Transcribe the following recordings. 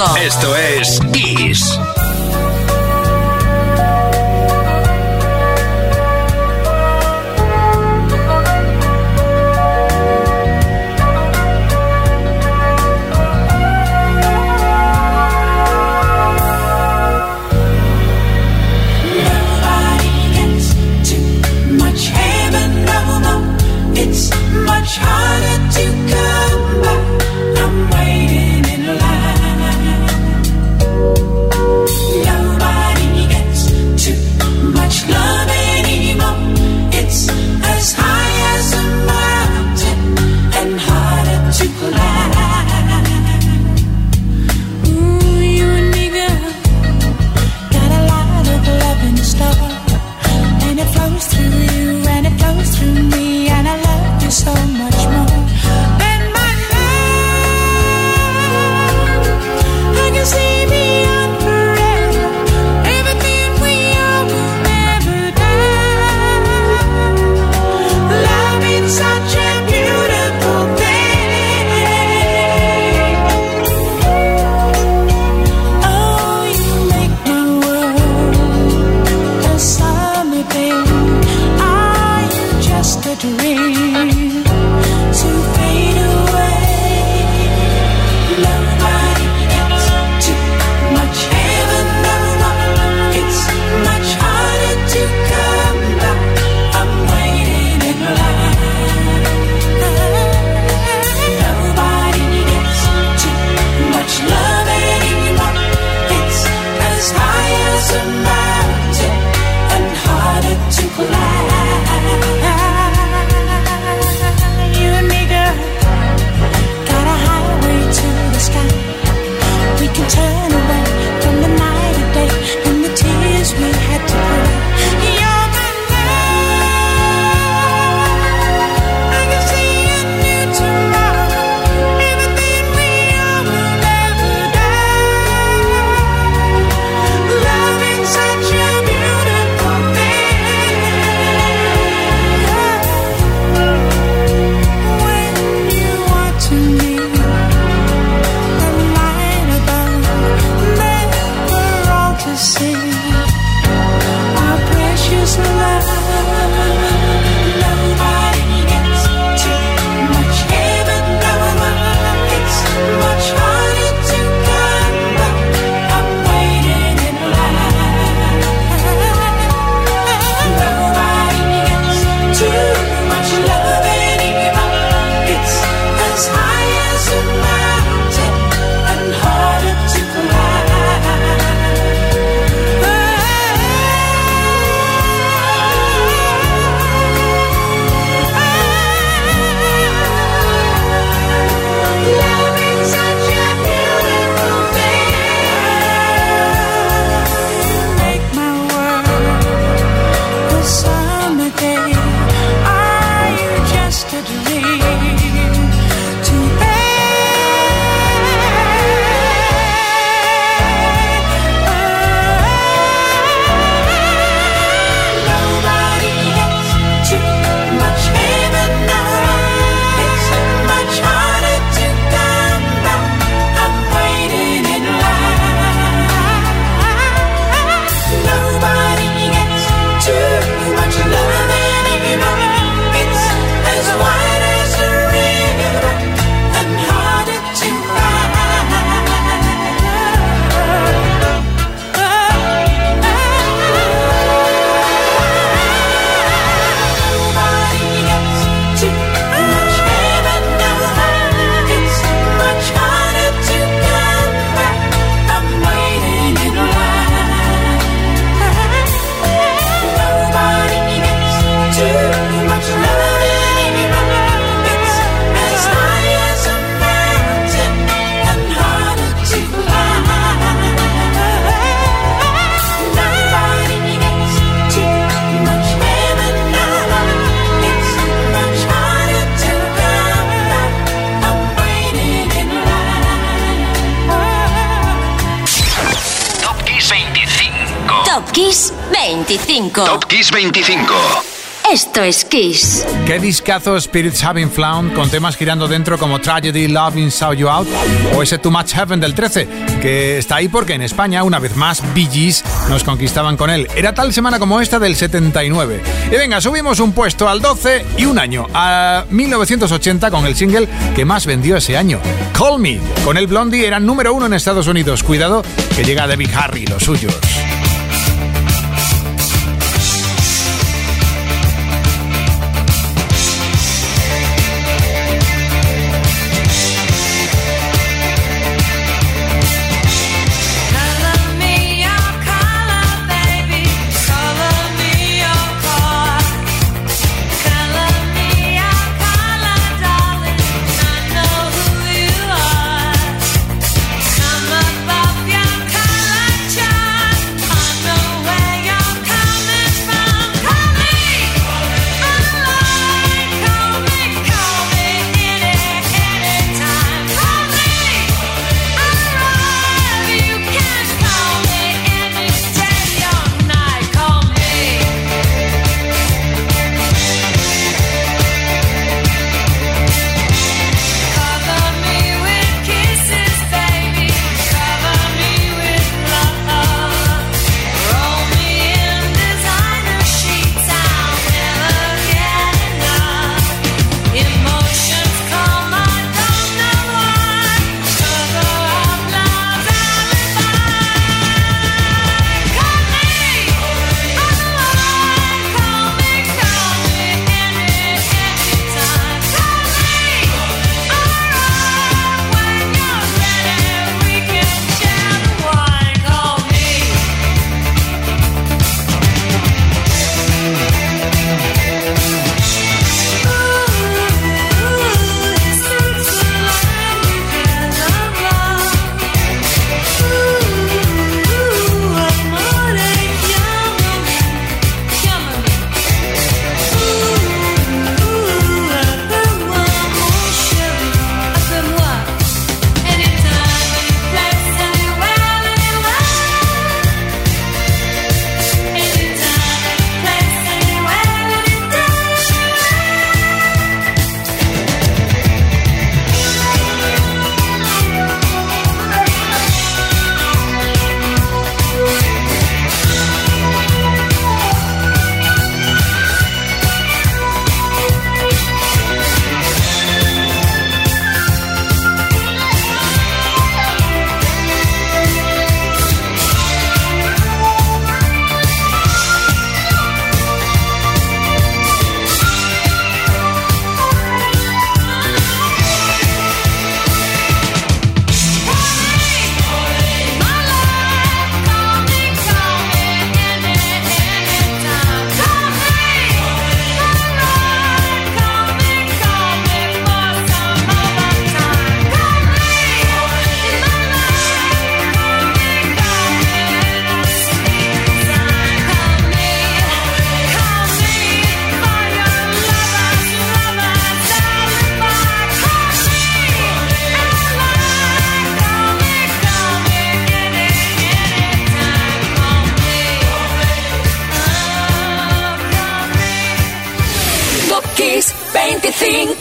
25. Esto es Kiss. Esto es Kiss. ¿Qué discazo Spirits Having Flown con temas girando dentro como Tragedy, Loving, Saw You Out o ese Too Much Heaven del 13 que está ahí porque en España una vez más Gees nos conquistaban con él. Era tal semana como esta del 79. Y venga, subimos un puesto al 12 y un año a 1980 con el single que más vendió ese año. Call Me. Con el Blondie era número uno en Estados Unidos. Cuidado que llega Debbie Harry, los suyos. Cinco.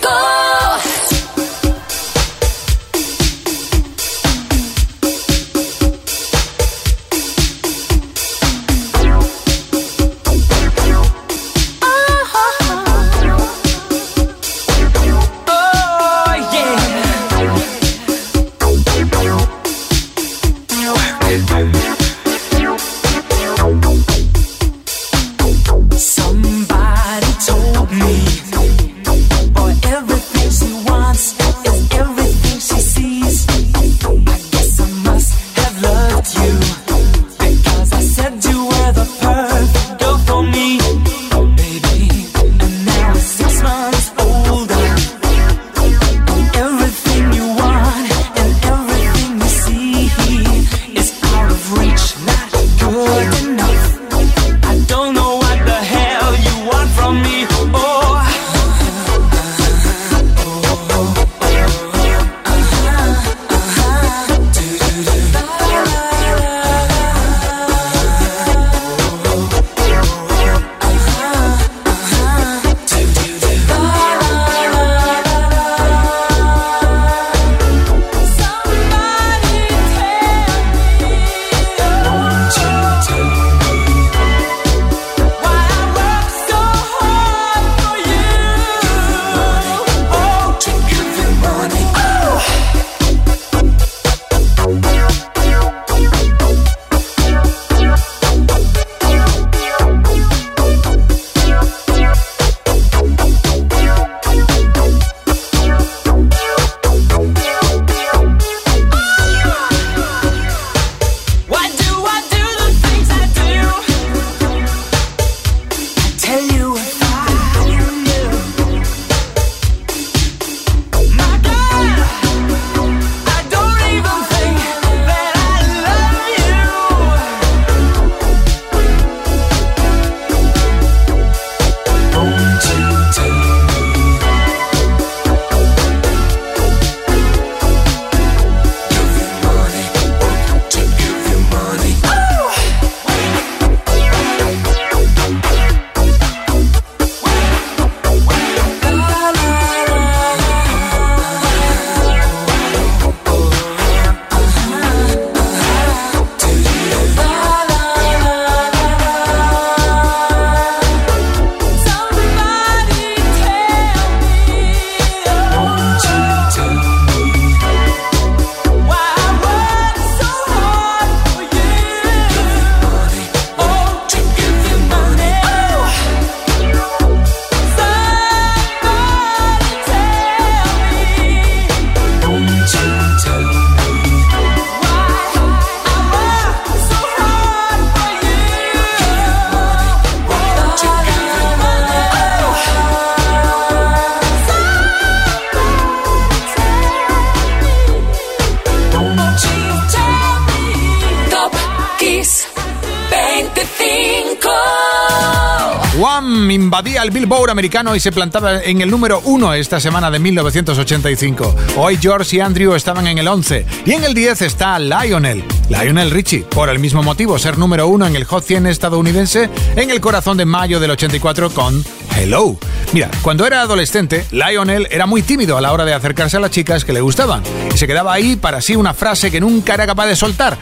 Y se plantaba en el número 1 esta semana de 1985. Hoy George y Andrew estaban en el 11 y en el 10 está Lionel. Lionel Richie, por el mismo motivo, ser número 1 en el Hot 100 estadounidense en el corazón de mayo del 84 con Hello. Mira, cuando era adolescente, Lionel era muy tímido a la hora de acercarse a las chicas que le gustaban y se quedaba ahí para sí una frase que nunca era capaz de soltar,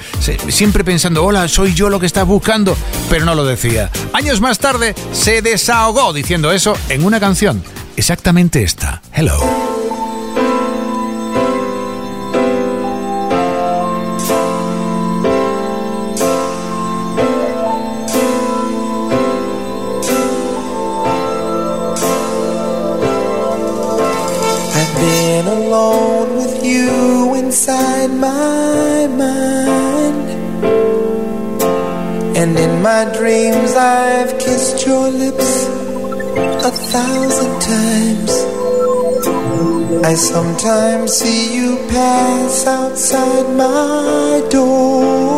siempre pensando, hola, soy yo lo que estás buscando, pero no lo decía. Años más tarde se desahogó diciendo eso en una canción, exactamente esta, Hello. my dreams I've kissed your lips a thousand times. I sometimes see you pass outside my door.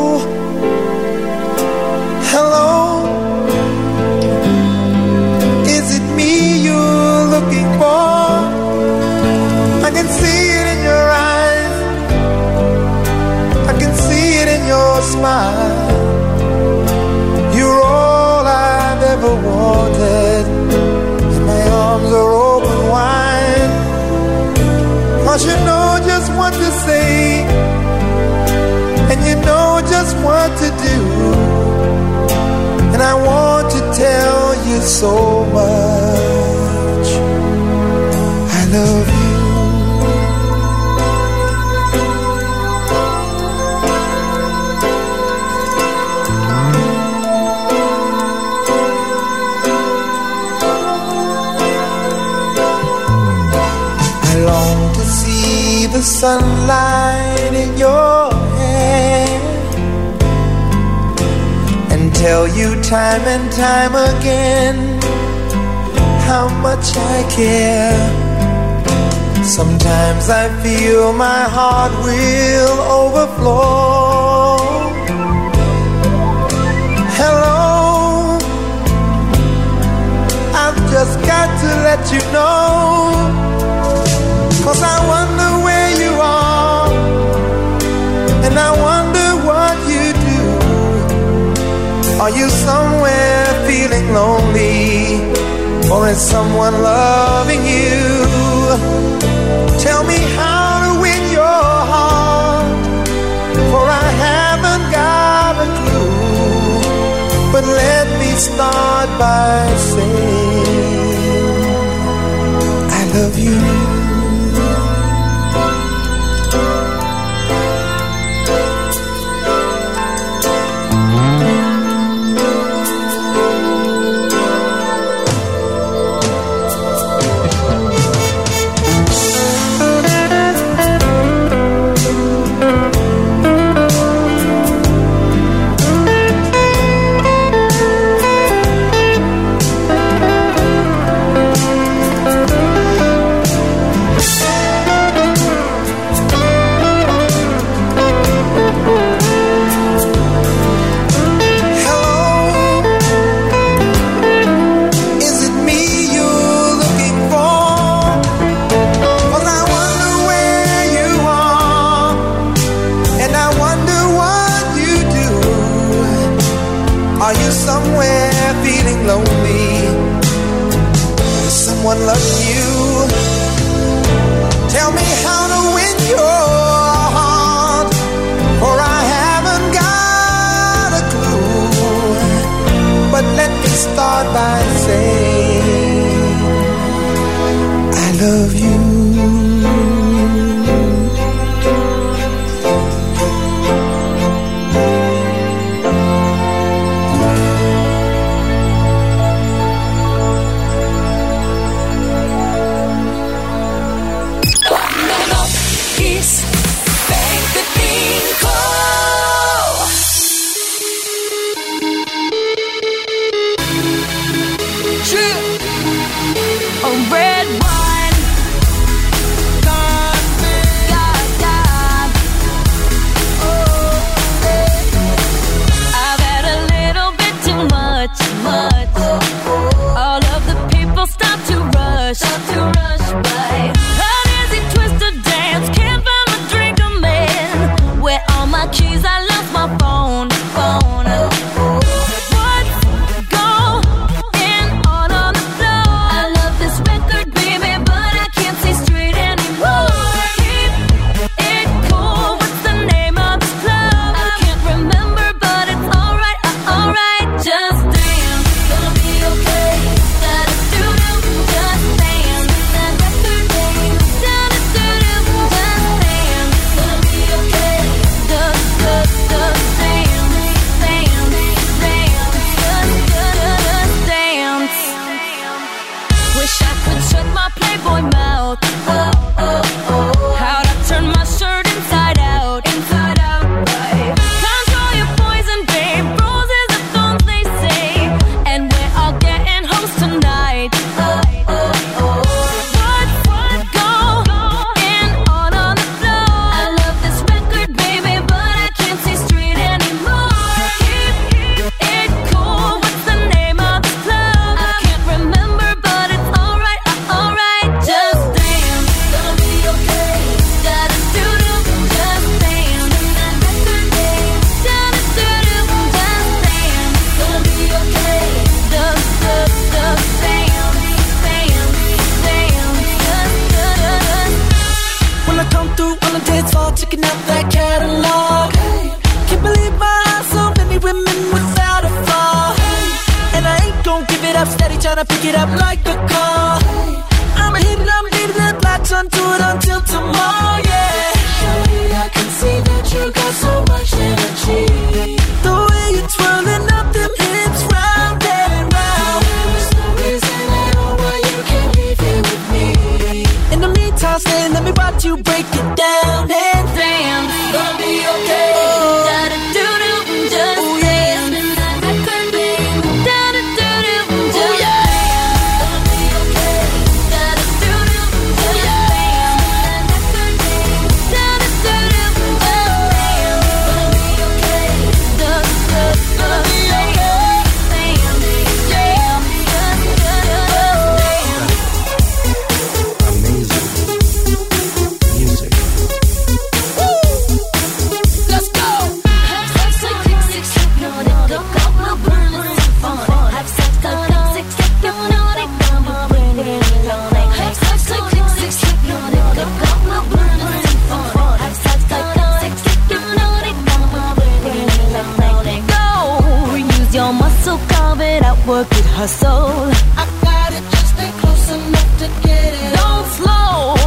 Work it, hustle. I got it, just stay close enough to get it. Don't slow,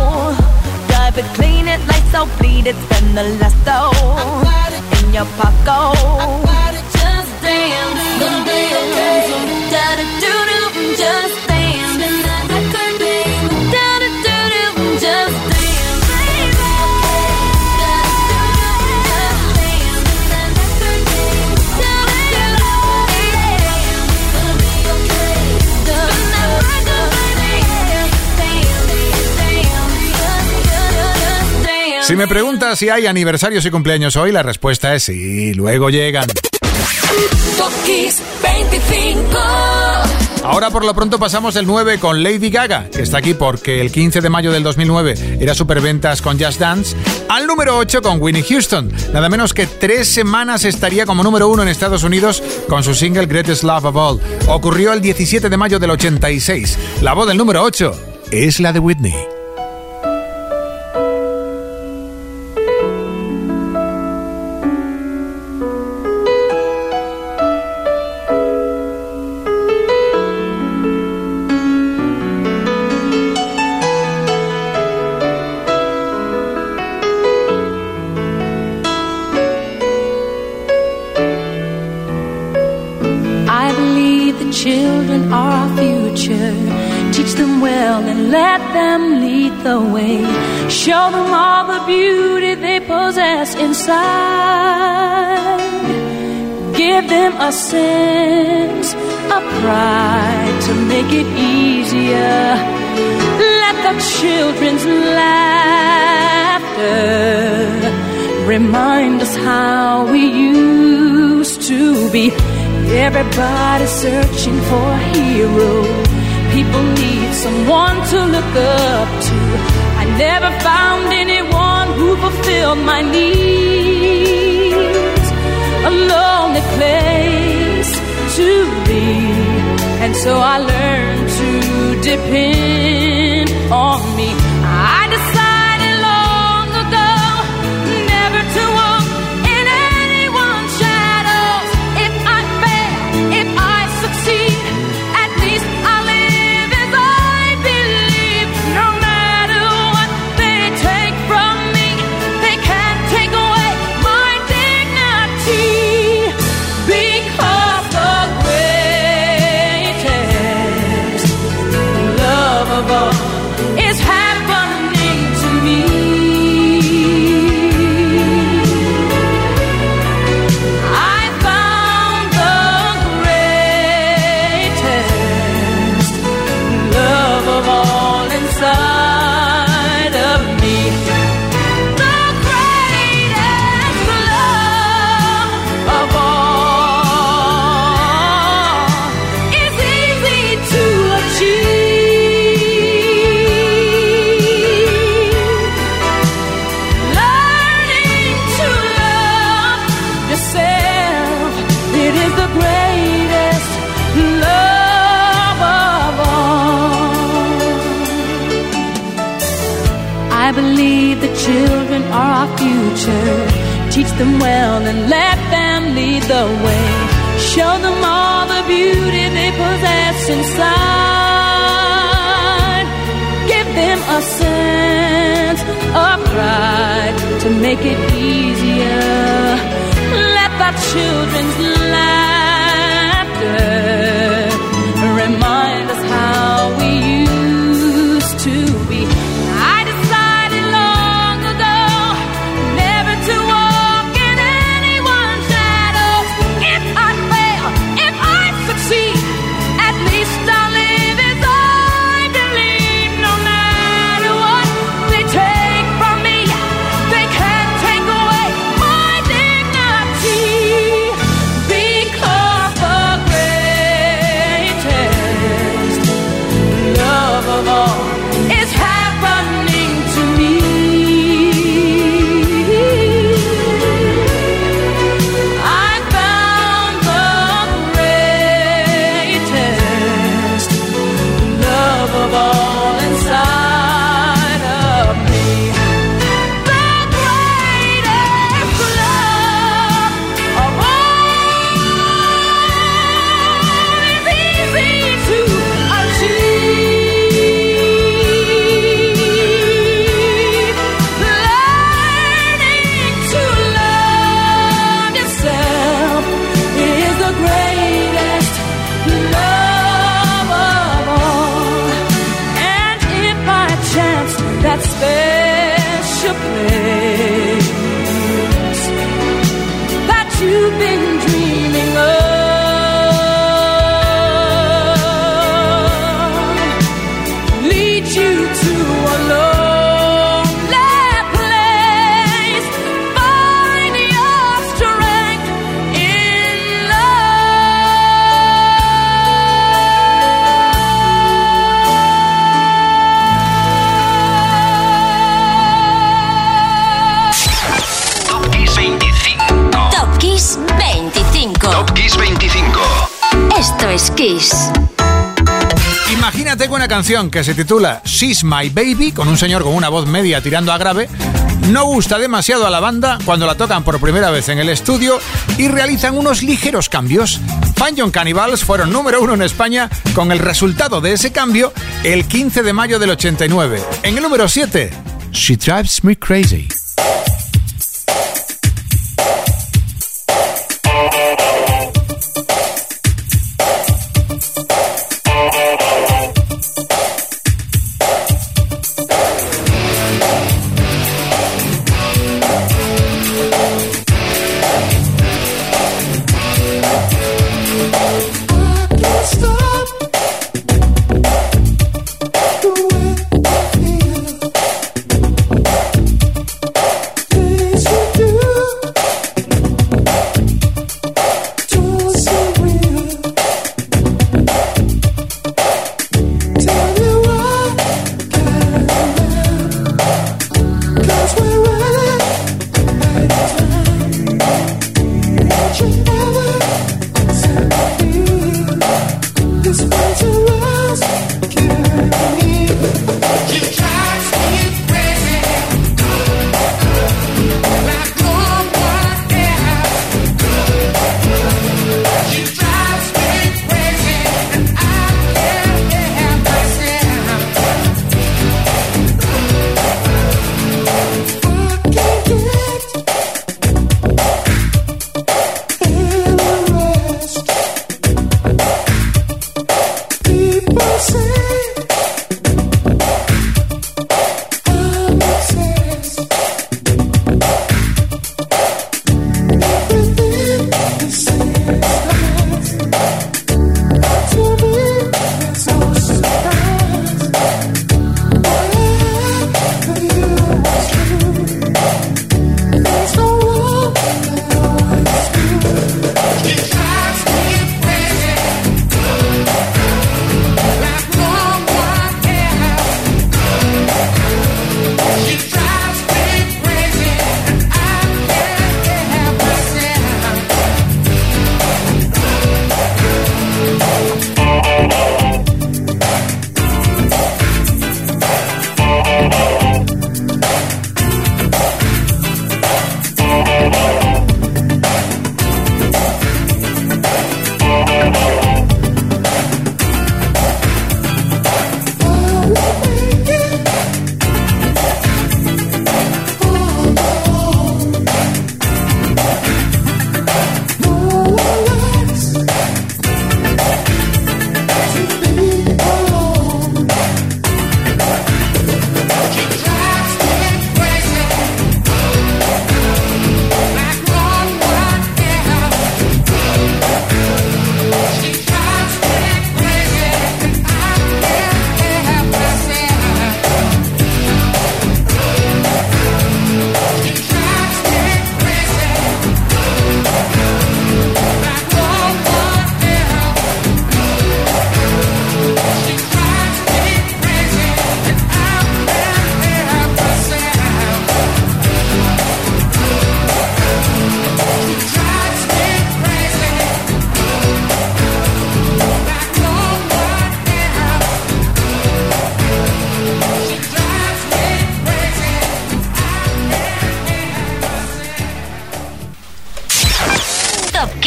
drive it, clean it, lights out, bleed it, spend the last dough in your pocket. I got it, just dance, the dance, da da do Si me preguntas si hay aniversarios y cumpleaños hoy, la respuesta es sí, luego llegan. Ahora por lo pronto pasamos del 9 con Lady Gaga, que está aquí porque el 15 de mayo del 2009 era superventas con Just Dance, al número 8 con Winnie Houston. Nada menos que tres semanas estaría como número 1 en Estados Unidos con su single Greatest Love of All. Ocurrió el 17 de mayo del 86. La voz del número 8 es la de Whitney. The way. Show them all the beauty they possess inside. Give them a sense of pride to make it easier. Let the children's laughter remind us how we used to be. Everybody searching for a hero People need someone to look up to. I never found anyone who fulfilled my needs. A lonely place to be. And so I learned to depend on me. Show them all the beauty they possess inside. Give them a sense of pride to make it easier. Let the children's laughter que se titula She's My Baby, con un señor con una voz media tirando a grave, no gusta demasiado a la banda cuando la tocan por primera vez en el estudio y realizan unos ligeros cambios. Fun Young Cannibals fueron número uno en España con el resultado de ese cambio el 15 de mayo del 89. En el número 7, She Drives Me Crazy.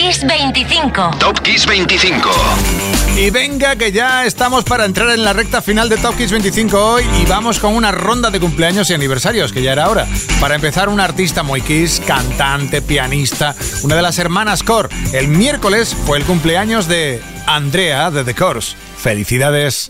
Kiss 25. Top Kiss 25. Y venga que ya estamos para entrar en la recta final de Top Kiss 25 hoy y vamos con una ronda de cumpleaños y aniversarios, que ya era hora. Para empezar, un artista muy Kiss, cantante, pianista, una de las hermanas Core. El miércoles fue el cumpleaños de Andrea de The Course. ¡Felicidades!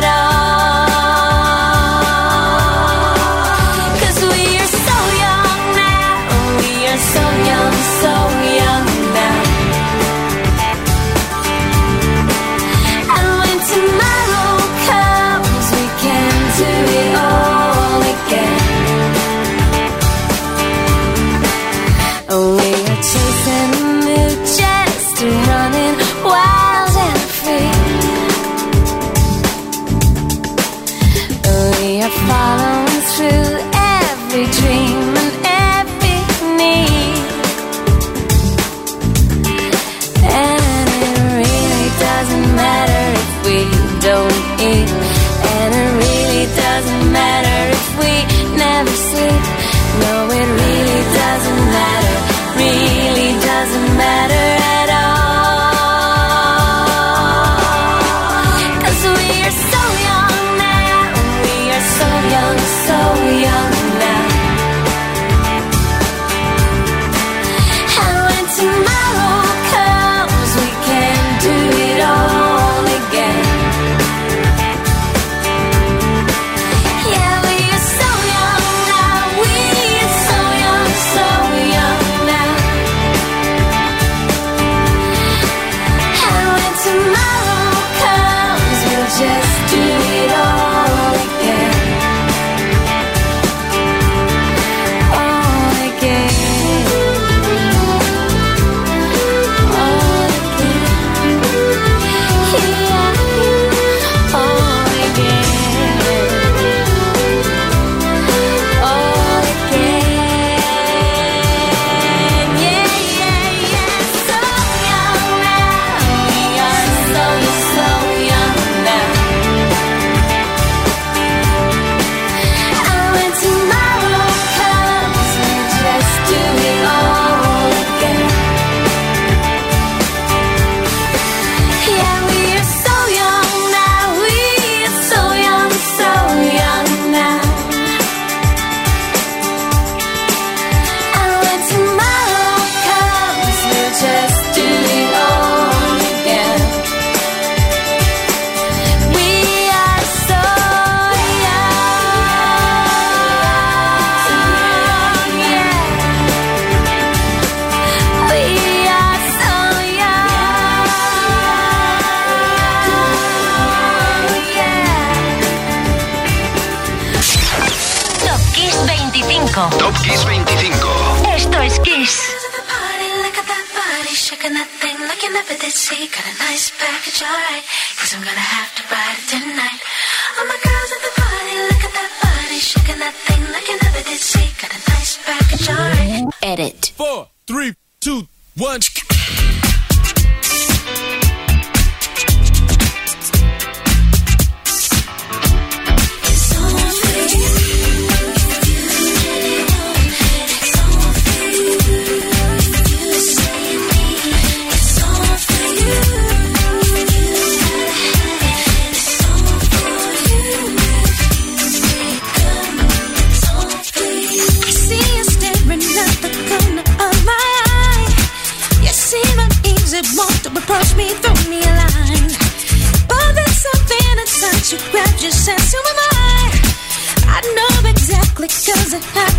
is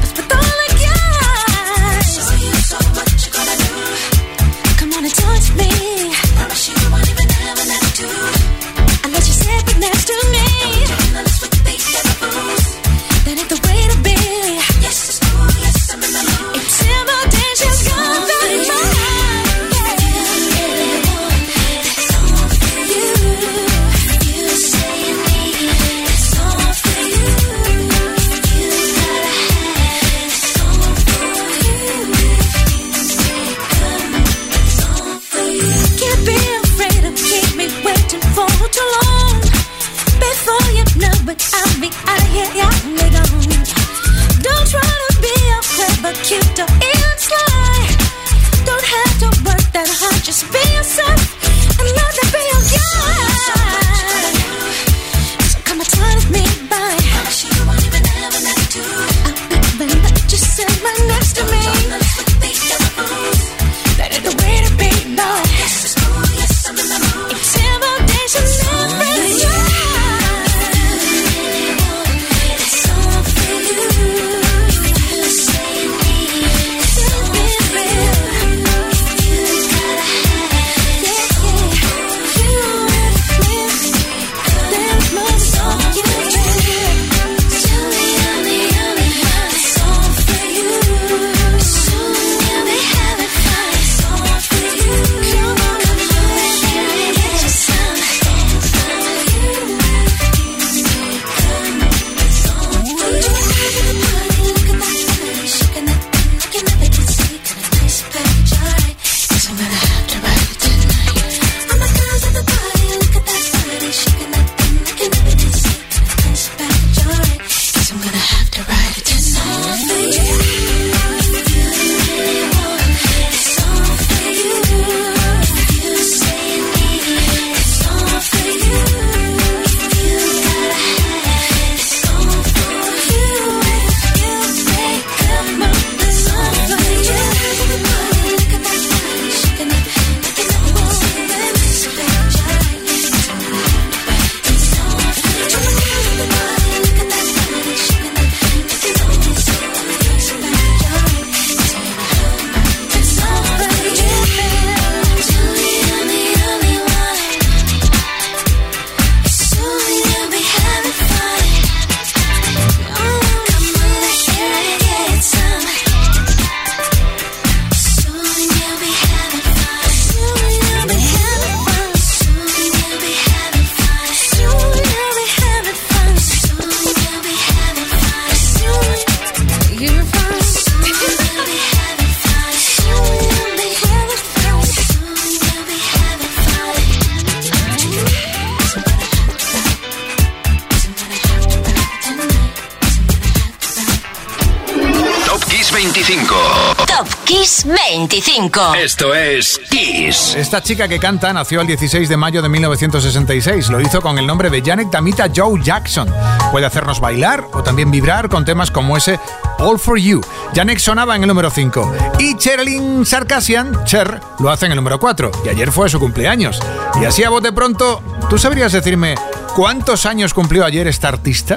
Esto es Kiss. Esta chica que canta nació el 16 de mayo de 1966. Lo hizo con el nombre de Janet Tamita Joe Jackson. Puede hacernos bailar o también vibrar con temas como ese All for You. Janet sonaba en el número 5. Y Cherlyn Sarkasian, Cher, lo hace en el número 4. Y ayer fue su cumpleaños. Y así a bote pronto, ¿tú sabrías decirme cuántos años cumplió ayer esta artista?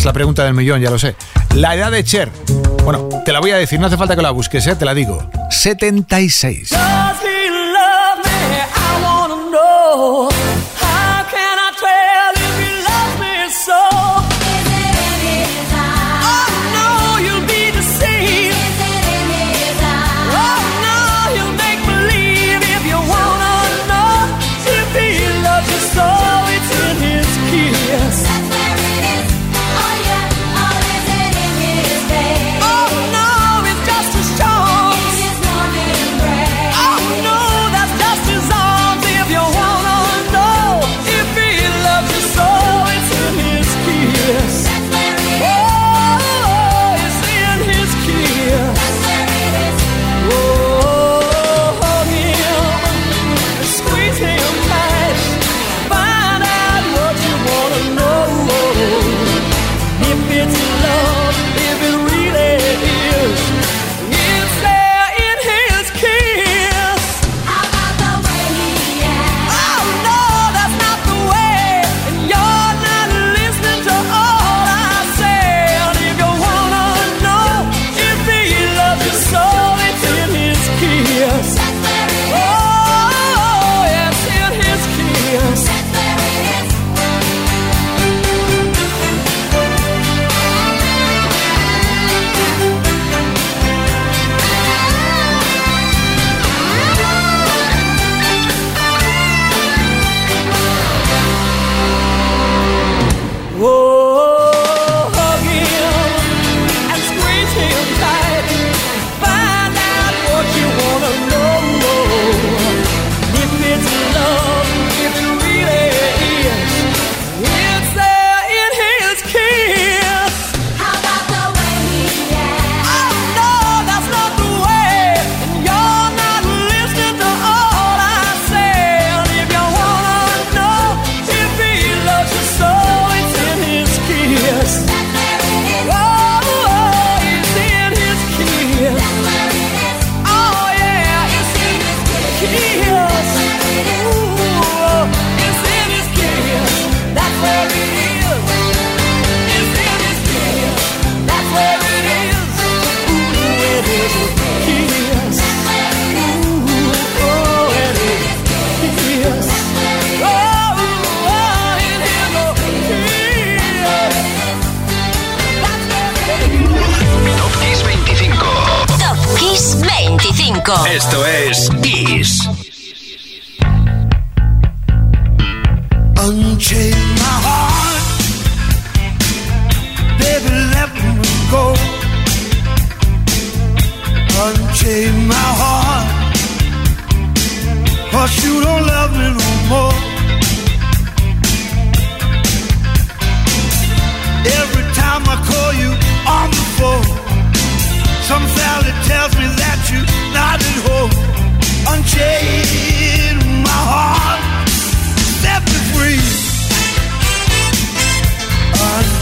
Es la pregunta del millón, ya lo sé. La edad de Cher. Bueno, te la voy a decir, no hace falta que la busques, ¿eh? te la digo. 76. Unchain my heart, baby, let me go. Unchain my heart, cause you don't love me no more. Every time I call you on the phone, some tells me that you're not at home. Unchain my heart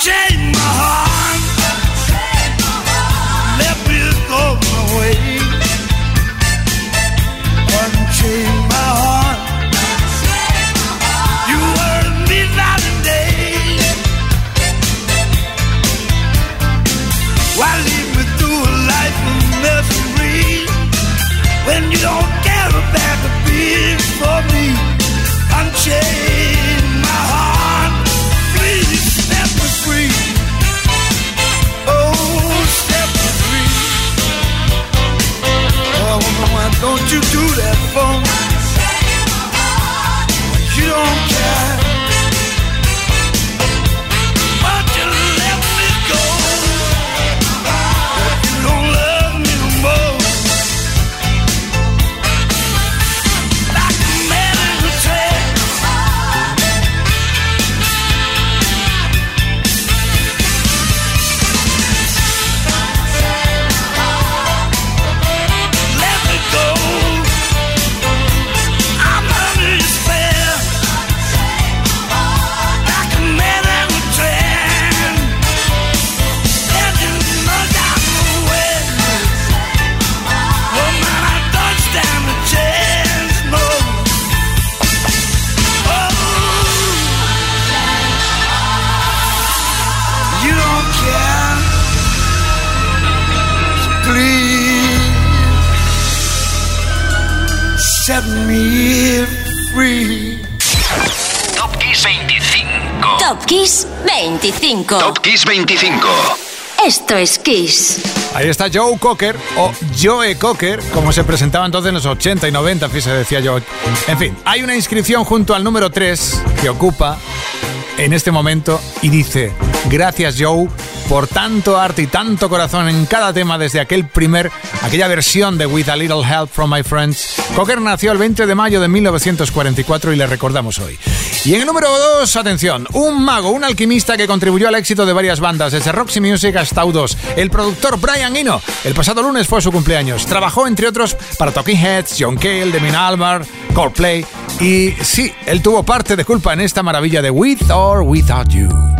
change. 25. Esto es Kiss. Ahí está Joe Cocker o Joe Cocker, como se presentaba entonces en los 80 y 90, fíjese, decía yo. En fin, hay una inscripción junto al número 3 que ocupa en este momento y dice, gracias Joe por tanto arte y tanto corazón en cada tema desde aquel primer, aquella versión de With a Little Help from My Friends. Cocker nació el 20 de mayo de 1944 y le recordamos hoy. Y en el número 2, atención, un mago, un alquimista que contribuyó al éxito de varias bandas, desde Roxy Music hasta U2. El productor Brian Eno, el pasado lunes fue su cumpleaños. Trabajó, entre otros, para Talking Heads, John Cale, Demi Albar, Coldplay. Y sí, él tuvo parte de culpa en esta maravilla de With or Without You.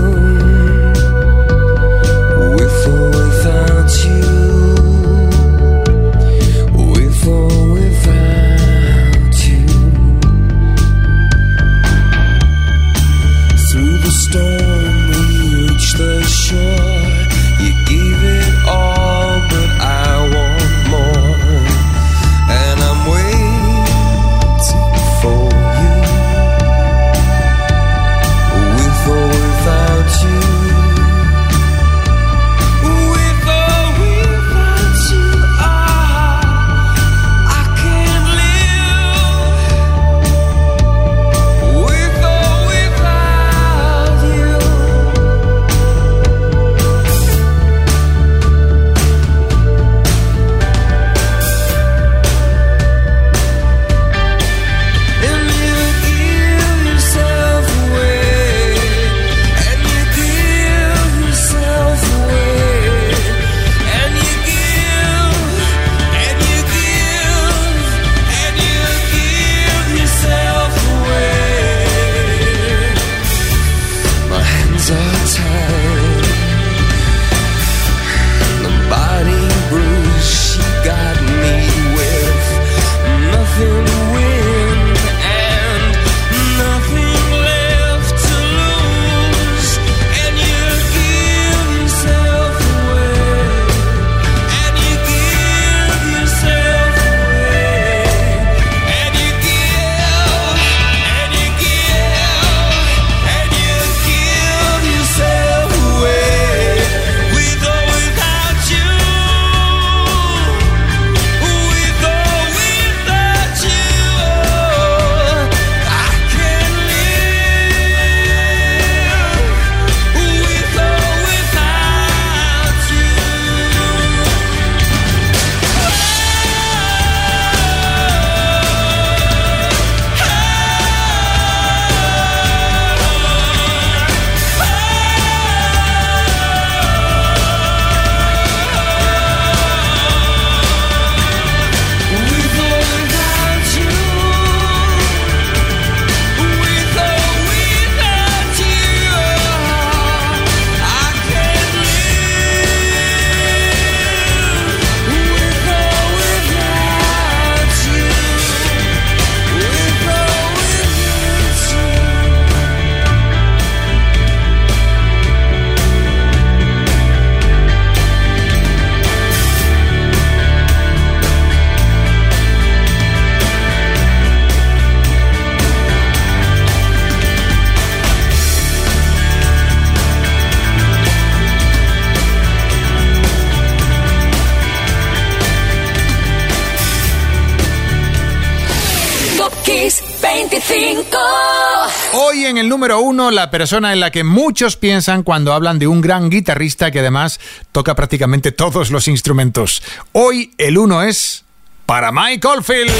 Número uno, la persona en la que muchos piensan cuando hablan de un gran guitarrista que además toca prácticamente todos los instrumentos. Hoy el uno es para Mike Oldfield.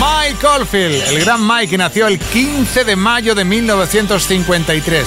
Mike Oldfield, el gran Mike que nació el 15 de mayo de 1953.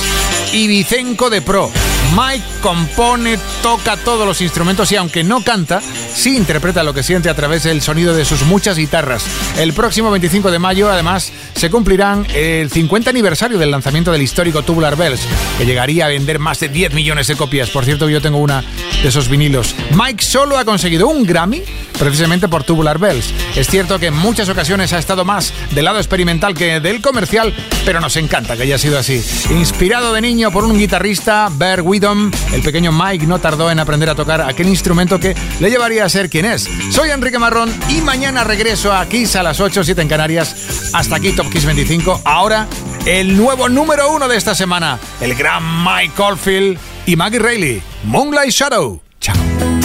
Ibicenco de Pro. Mike compone, toca todos los instrumentos y aunque no canta, sí interpreta lo que siente a través del sonido de sus muchas guitarras. El próximo 25 de mayo, además, se cumplirán el 50 aniversario del lanzamiento del histórico Tubular Bells, que llegaría a vender más de 10 millones de copias. Por cierto, yo tengo una de esos vinilos. Mike solo ha conseguido un Grammy precisamente por Tubular Bells. Es cierto que en muchas ocasiones ha estado más del lado experimental que del comercial, pero nos encanta que haya sido así. Inspirado de niño por un guitarrista, Bear Widom, el pequeño Mike no tardó en aprender a tocar aquel instrumento que le llevaría a ser quien es. Soy Enrique Marrón y mañana regreso a Kiss a las 8, 7 en Canarias. Hasta aquí Top Kiss 25. Ahora, el nuevo número uno de esta semana, el gran Mike Oldfield y Maggie Reilly, Moonlight Shadow. Chao.